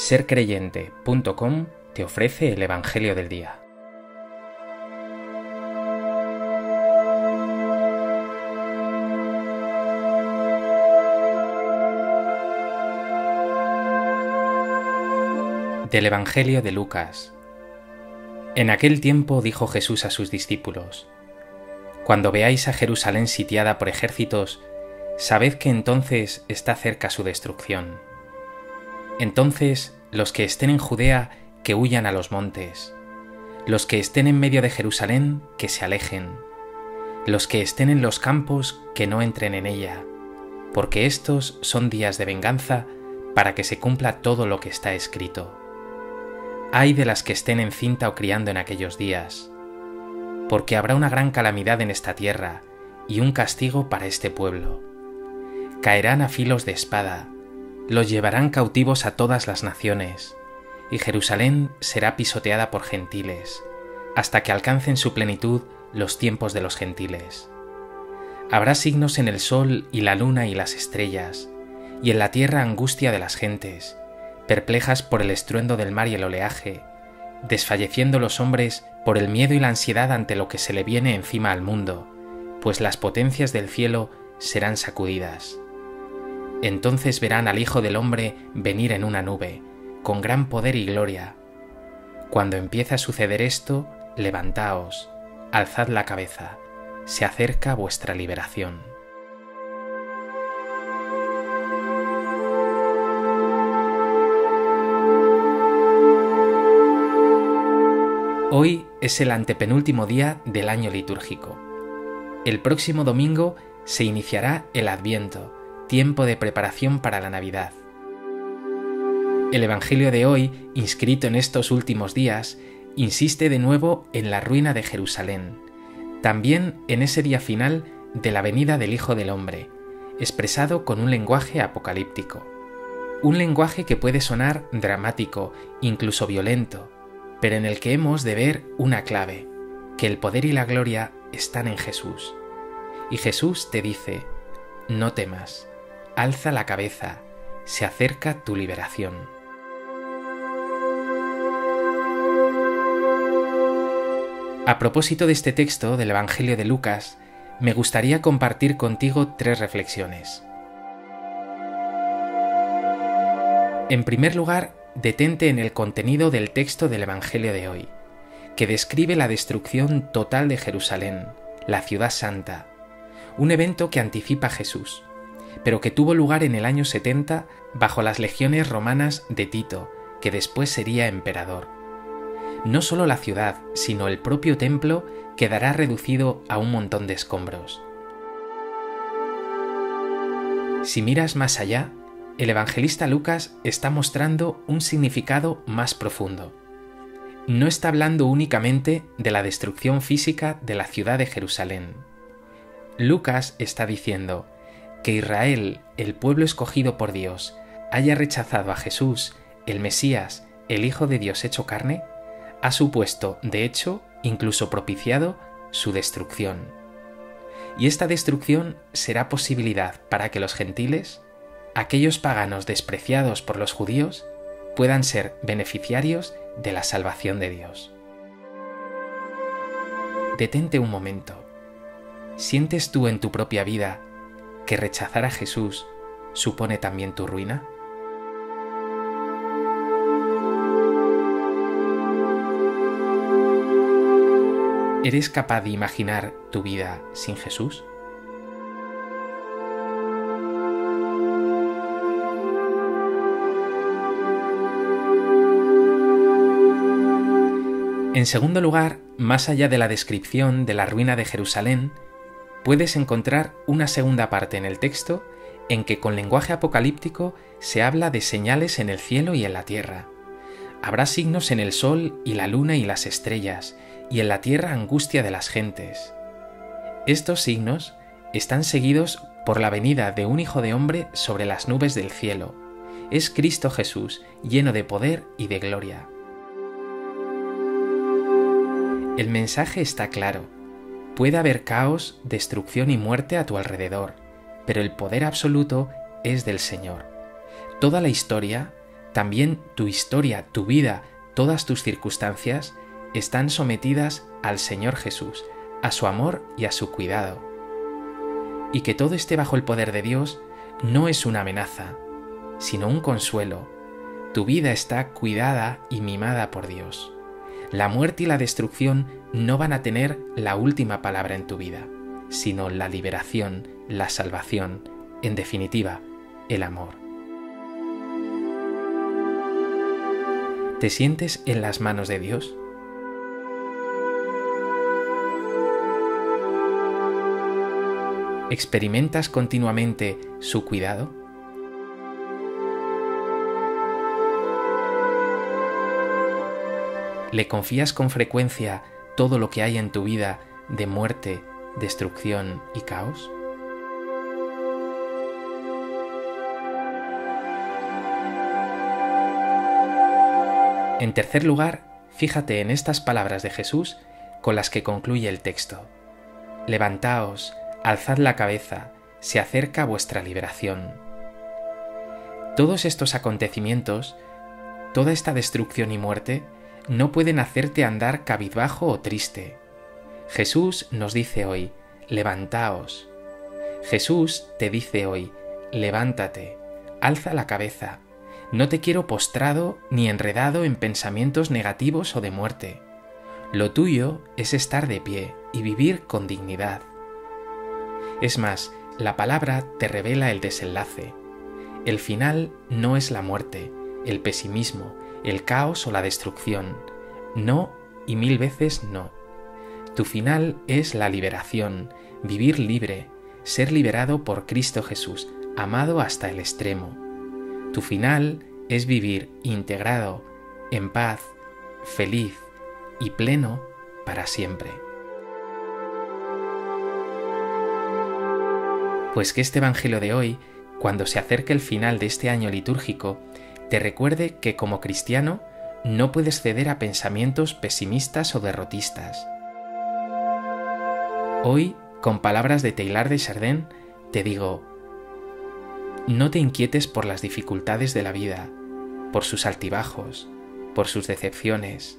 sercreyente.com te ofrece el Evangelio del Día. Del Evangelio de Lucas. En aquel tiempo dijo Jesús a sus discípulos, Cuando veáis a Jerusalén sitiada por ejércitos, sabed que entonces está cerca su destrucción. Entonces los que estén en Judea, que huyan a los montes. Los que estén en medio de Jerusalén, que se alejen. Los que estén en los campos, que no entren en ella. Porque estos son días de venganza para que se cumpla todo lo que está escrito. Ay de las que estén encinta o criando en aquellos días. Porque habrá una gran calamidad en esta tierra y un castigo para este pueblo. Caerán a filos de espada los llevarán cautivos a todas las naciones, y Jerusalén será pisoteada por gentiles, hasta que alcancen su plenitud los tiempos de los gentiles. Habrá signos en el sol y la luna y las estrellas, y en la tierra angustia de las gentes, perplejas por el estruendo del mar y el oleaje, desfalleciendo los hombres por el miedo y la ansiedad ante lo que se le viene encima al mundo, pues las potencias del cielo serán sacudidas. Entonces verán al Hijo del Hombre venir en una nube, con gran poder y gloria. Cuando empiece a suceder esto, levantaos, alzad la cabeza, se acerca vuestra liberación. Hoy es el antepenúltimo día del año litúrgico. El próximo domingo se iniciará el Adviento, tiempo de preparación para la Navidad. El Evangelio de hoy, inscrito en estos últimos días, insiste de nuevo en la ruina de Jerusalén, también en ese día final de la venida del Hijo del Hombre, expresado con un lenguaje apocalíptico. Un lenguaje que puede sonar dramático, incluso violento, pero en el que hemos de ver una clave, que el poder y la gloria están en Jesús. Y Jesús te dice, no temas, alza la cabeza, se acerca tu liberación. A propósito de este texto del Evangelio de Lucas, me gustaría compartir contigo tres reflexiones. En primer lugar, detente en el contenido del texto del Evangelio de hoy, que describe la destrucción total de Jerusalén, la ciudad santa, un evento que anticipa a Jesús pero que tuvo lugar en el año 70 bajo las legiones romanas de Tito, que después sería emperador. No solo la ciudad, sino el propio templo quedará reducido a un montón de escombros. Si miras más allá, el evangelista Lucas está mostrando un significado más profundo. No está hablando únicamente de la destrucción física de la ciudad de Jerusalén. Lucas está diciendo, que Israel, el pueblo escogido por Dios, haya rechazado a Jesús, el Mesías, el Hijo de Dios hecho carne, ha supuesto, de hecho, incluso propiciado, su destrucción. Y esta destrucción será posibilidad para que los gentiles, aquellos paganos despreciados por los judíos, puedan ser beneficiarios de la salvación de Dios. Detente un momento. ¿Sientes tú en tu propia vida que rechazar a Jesús supone también tu ruina? ¿Eres capaz de imaginar tu vida sin Jesús? En segundo lugar, más allá de la descripción de la ruina de Jerusalén, puedes encontrar una segunda parte en el texto en que con lenguaje apocalíptico se habla de señales en el cielo y en la tierra. Habrá signos en el sol y la luna y las estrellas, y en la tierra angustia de las gentes. Estos signos están seguidos por la venida de un Hijo de Hombre sobre las nubes del cielo. Es Cristo Jesús, lleno de poder y de gloria. El mensaje está claro Puede haber caos, destrucción y muerte a tu alrededor, pero el poder absoluto es del Señor. Toda la historia, también tu historia, tu vida, todas tus circunstancias están sometidas al Señor Jesús, a su amor y a su cuidado. Y que todo esté bajo el poder de Dios no es una amenaza, sino un consuelo. Tu vida está cuidada y mimada por Dios. La muerte y la destrucción no van a tener la última palabra en tu vida, sino la liberación, la salvación, en definitiva, el amor. ¿Te sientes en las manos de Dios? ¿Experimentas continuamente su cuidado? ¿Le confías con frecuencia todo lo que hay en tu vida de muerte, destrucción y caos? En tercer lugar, fíjate en estas palabras de Jesús con las que concluye el texto. Levantaos, alzad la cabeza, se acerca vuestra liberación. Todos estos acontecimientos, toda esta destrucción y muerte, no pueden hacerte andar cabizbajo o triste. Jesús nos dice hoy, levantaos. Jesús te dice hoy, levántate, alza la cabeza. No te quiero postrado ni enredado en pensamientos negativos o de muerte. Lo tuyo es estar de pie y vivir con dignidad. Es más, la palabra te revela el desenlace. El final no es la muerte, el pesimismo, el caos o la destrucción. No y mil veces no. Tu final es la liberación, vivir libre, ser liberado por Cristo Jesús, amado hasta el extremo. Tu final es vivir integrado, en paz, feliz y pleno para siempre. Pues que este Evangelio de hoy, cuando se acerque el final de este año litúrgico, te recuerde que como cristiano no puedes ceder a pensamientos pesimistas o derrotistas. Hoy, con palabras de Taylor de Chardin, te digo, no te inquietes por las dificultades de la vida, por sus altibajos, por sus decepciones,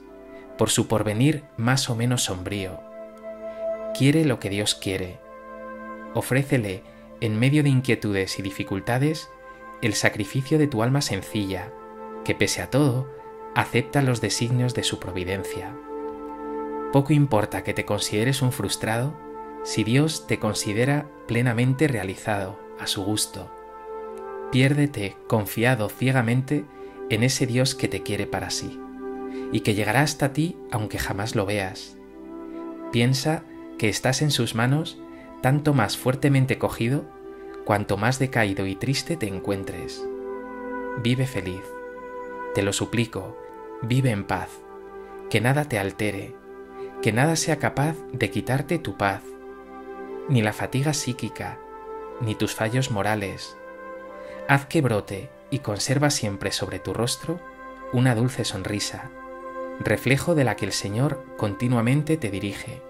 por su porvenir más o menos sombrío. Quiere lo que Dios quiere. Ofrécele, en medio de inquietudes y dificultades, el sacrificio de tu alma sencilla, que pese a todo, acepta los designios de su providencia. Poco importa que te consideres un frustrado si Dios te considera plenamente realizado, a su gusto. Piérdete confiado ciegamente en ese Dios que te quiere para sí, y que llegará hasta ti aunque jamás lo veas. Piensa que estás en sus manos tanto más fuertemente cogido cuanto más decaído y triste te encuentres. Vive feliz. Te lo suplico, vive en paz. Que nada te altere, que nada sea capaz de quitarte tu paz, ni la fatiga psíquica, ni tus fallos morales. Haz que brote y conserva siempre sobre tu rostro una dulce sonrisa, reflejo de la que el Señor continuamente te dirige,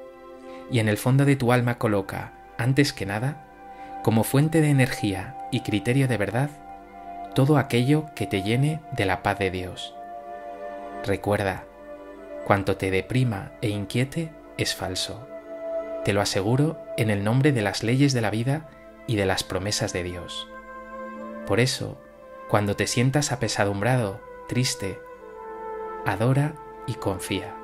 y en el fondo de tu alma coloca, antes que nada, como fuente de energía y criterio de verdad todo aquello que te llene de la paz de Dios. Recuerda, cuanto te deprima e inquiete es falso. Te lo aseguro en el nombre de las leyes de la vida y de las promesas de Dios. Por eso, cuando te sientas apesadumbrado, triste, adora y confía.